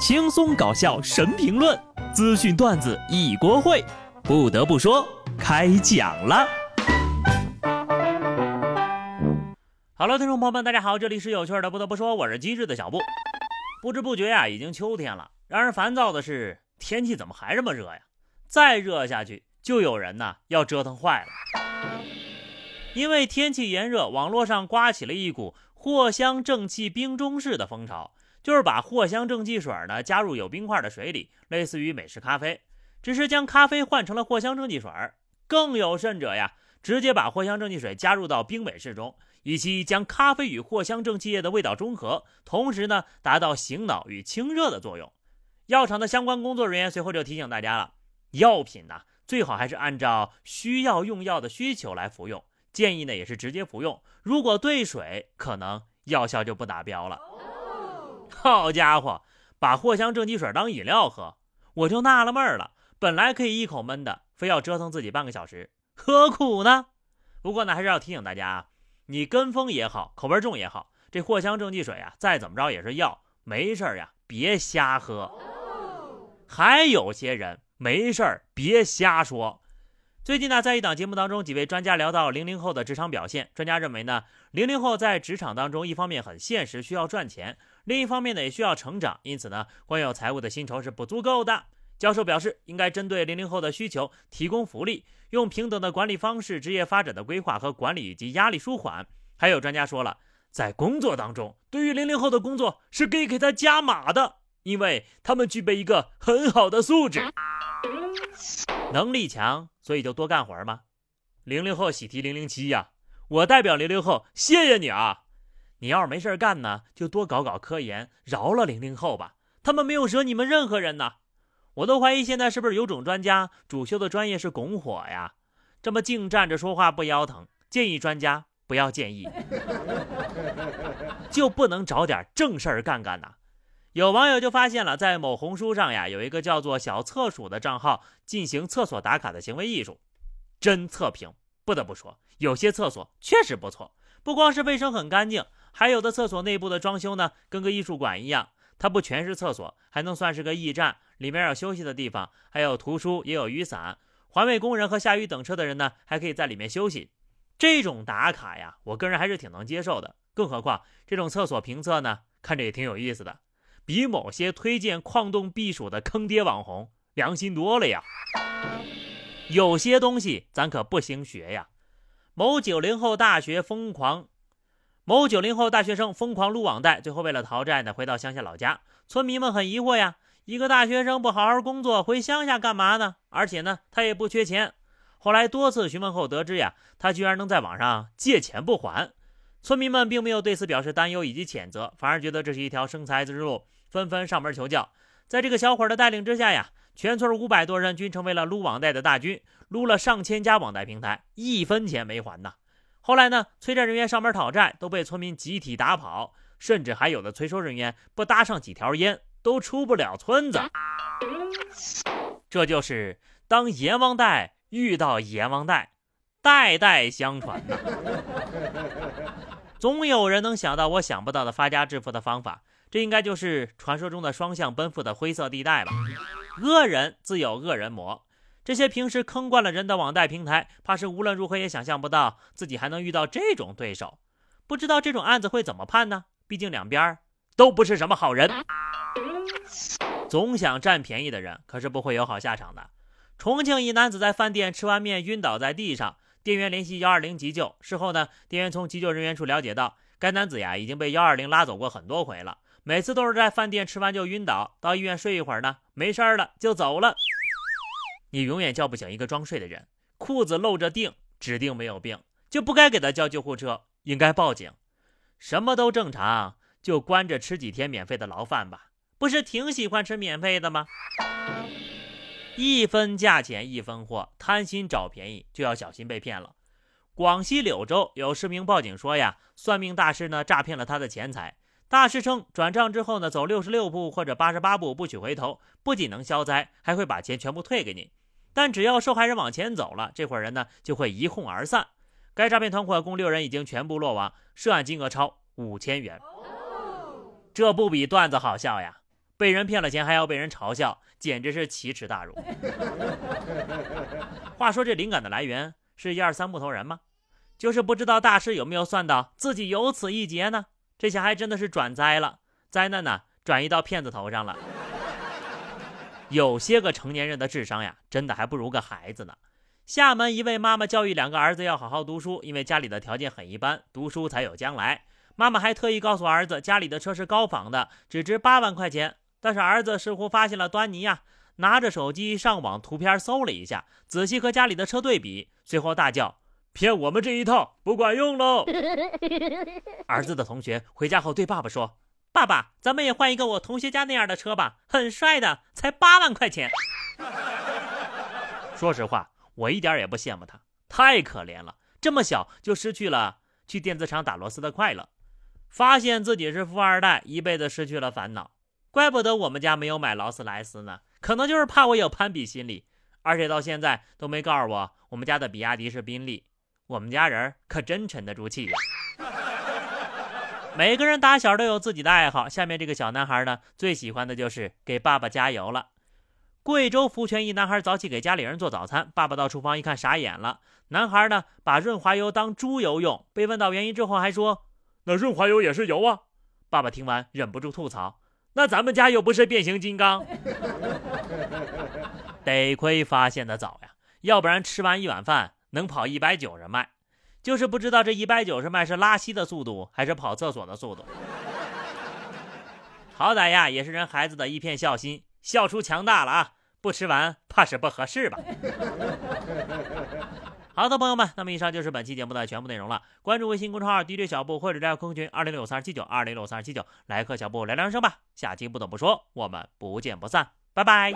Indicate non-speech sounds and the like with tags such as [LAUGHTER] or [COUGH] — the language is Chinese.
轻松搞笑神评论，资讯段子一锅烩。不得不说，开讲了。Hello，听众朋友们，大家好，这里是有趣的。不得不说，我是机智的小布。不知不觉呀，已经秋天了。让人烦躁的是，天气怎么还这么热呀？再热下去，就有人呢要折腾坏了。因为天气炎热，网络上刮起了一股藿香正气冰中式的风潮。就是把藿香正气水呢加入有冰块的水里，类似于美式咖啡，只是将咖啡换成了藿香正气水。更有甚者呀，直接把藿香正气水加入到冰美式中，以期将咖啡与藿香正气液的味道中和，同时呢达到醒脑与清热的作用。药厂的相关工作人员随后就提醒大家了：药品呢最好还是按照需要用药的需求来服用，建议呢也是直接服用。如果兑水，可能药效就不达标了。好家伙，把藿香正气水当饮料喝，我就纳了闷儿了。本来可以一口闷的，非要折腾自己半个小时，何苦呢？不过呢，还是要提醒大家啊，你跟风也好，口味重也好，这藿香正气水啊，再怎么着也是药，没事儿呀，别瞎喝。还有些人没事儿别瞎说。最近呢，在一档节目当中，几位专家聊到零零后的职场表现。专家认为呢，零零后在职场当中，一方面很现实，需要赚钱；另一方面呢，也需要成长。因此呢，光有财务的薪酬是不足够的。教授表示，应该针对零零后的需求提供福利，用平等的管理方式，职业发展的规划和管理以及压力舒缓。还有专家说了，在工作当中，对于零零后的工作是可以给他加码的，因为他们具备一个很好的素质。能力强，所以就多干活儿吗？零零后喜提零零七呀，我代表零零后谢谢你啊！你要是没事干呢，就多搞搞科研，饶了零零后吧，他们没有惹你们任何人呐。我都怀疑现在是不是有种专家主修的专业是拱火呀？这么净站着说话不腰疼，建议专家不要建议，[LAUGHS] 就不能找点正事儿干干呐？有网友就发现了，在某红书上呀，有一个叫做“小厕所”的账号进行厕所打卡的行为艺术，真测评。不得不说，有些厕所确实不错，不光是卫生很干净，还有的厕所内部的装修呢，跟个艺术馆一样。它不全是厕所，还能算是个驿站，里面有休息的地方，还有图书，也有雨伞。环卫工人和下雨等车的人呢，还可以在里面休息。这种打卡呀，我个人还是挺能接受的。更何况这种厕所评测呢，看着也挺有意思的。比某些推荐矿洞避暑的坑爹网红良心多了呀！有些东西咱可不兴学呀。某九零后大学疯狂，某九零后大学生疯狂撸网贷，最后为了逃债呢，回到乡下老家。村民们很疑惑呀，一个大学生不好好工作，回乡下干嘛呢？而且呢，他也不缺钱。后来多次询问后得知呀，他居然能在网上借钱不还。村民们并没有对此表示担忧以及谴责，反而觉得这是一条生财之路。纷纷上门求教，在这个小伙的带领之下呀，全村五百多人均成为了撸网贷的大军，撸了上千家网贷平台，一分钱没还呢。后来呢，催债人员上门讨债都被村民集体打跑，甚至还有的催收人员不搭上几条烟都出不了村子。这就是当阎王带遇到阎王带，代代相传呐。总有人能想到我想不到的发家致富的方法。这应该就是传说中的双向奔赴的灰色地带吧？恶人自有恶人磨，这些平时坑惯了人的网贷平台，怕是无论如何也想象不到自己还能遇到这种对手。不知道这种案子会怎么判呢？毕竟两边都不是什么好人。总想占便宜的人可是不会有好下场的。重庆一男子在饭店吃完面晕倒在地上，店员联系幺二零急救。事后呢，店员从急救人员处了解到，该男子呀已经被幺二零拉走过很多回了。每次都是在饭店吃完就晕倒，到医院睡一会儿呢，没事儿了就走了。你永远叫不醒一个装睡的人，裤子露着腚，指定没有病，就不该给他叫救护车，应该报警。什么都正常，就关着吃几天免费的牢饭吧，不是挺喜欢吃免费的吗？[LAUGHS] 一分价钱一分货，贪心找便宜就要小心被骗了。广西柳州有市民报警说呀，算命大师呢诈骗了他的钱财。大师称，转账之后呢，走六十六步或者八十八步不许回头，不仅能消灾，还会把钱全部退给你。但只要受害人往前走了，这伙人呢就会一哄而散。该诈骗团伙共六人已经全部落网，涉案金额超五千元。这不比段子好笑呀？被人骗了钱还要被人嘲笑，简直是奇耻大辱。[LAUGHS] 话说这灵感的来源是一二三木头人吗？就是不知道大师有没有算到自己有此一劫呢？这下还真的是转灾了，灾难呢转移到骗子头上了。有些个成年人的智商呀，真的还不如个孩子呢。厦门一位妈妈教育两个儿子要好好读书，因为家里的条件很一般，读书才有将来。妈妈还特意告诉儿子，家里的车是高仿的，只值八万块钱。但是儿子似乎发现了端倪呀，拿着手机上网图片搜了一下，仔细和家里的车对比，随后大叫：“骗我们这一套不管用喽！” [LAUGHS] 儿子的同学回家后对爸爸说：“爸爸，咱们也换一个我同学家那样的车吧，很帅的，才八万块钱。[LAUGHS] ”说实话，我一点也不羡慕他，太可怜了，这么小就失去了去电子厂打螺丝的快乐。发现自己是富二代，一辈子失去了烦恼，怪不得我们家没有买劳斯莱斯呢，可能就是怕我有攀比心理，而且到现在都没告诉我我们家的比亚迪是宾利，我们家人可真沉得住气呀。每个人打小都有自己的爱好，下面这个小男孩呢，最喜欢的就是给爸爸加油了。贵州福泉一男孩早起给家里人做早餐，爸爸到厨房一看傻眼了，男孩呢把润滑油当猪油用，被问到原因之后还说。那润滑油也是油啊！爸爸听完忍不住吐槽：“那咱们家又不是变形金刚。[LAUGHS] ”得亏发现的早呀，要不然吃完一碗饭能跑一百九十迈，就是不知道这一百九十迈是拉稀的速度还是跑厕所的速度。好歹呀，也是人孩子的一片孝心，笑出强大了啊！不吃完怕是不合适吧？好的，朋友们，那么以上就是本期节目的全部内容了。关注微信公众号 DJ 小布或者加空群二零六三二七九二零六三二七九，来和小布聊聊人生吧。下期不得不说，我们不见不散，拜拜。